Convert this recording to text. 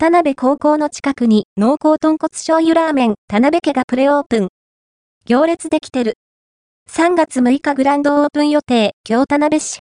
田辺高校の近くに濃厚豚骨醤油ラーメン田辺家がプレオープン。行列できてる。3月6日グランドオープン予定、京田辺市。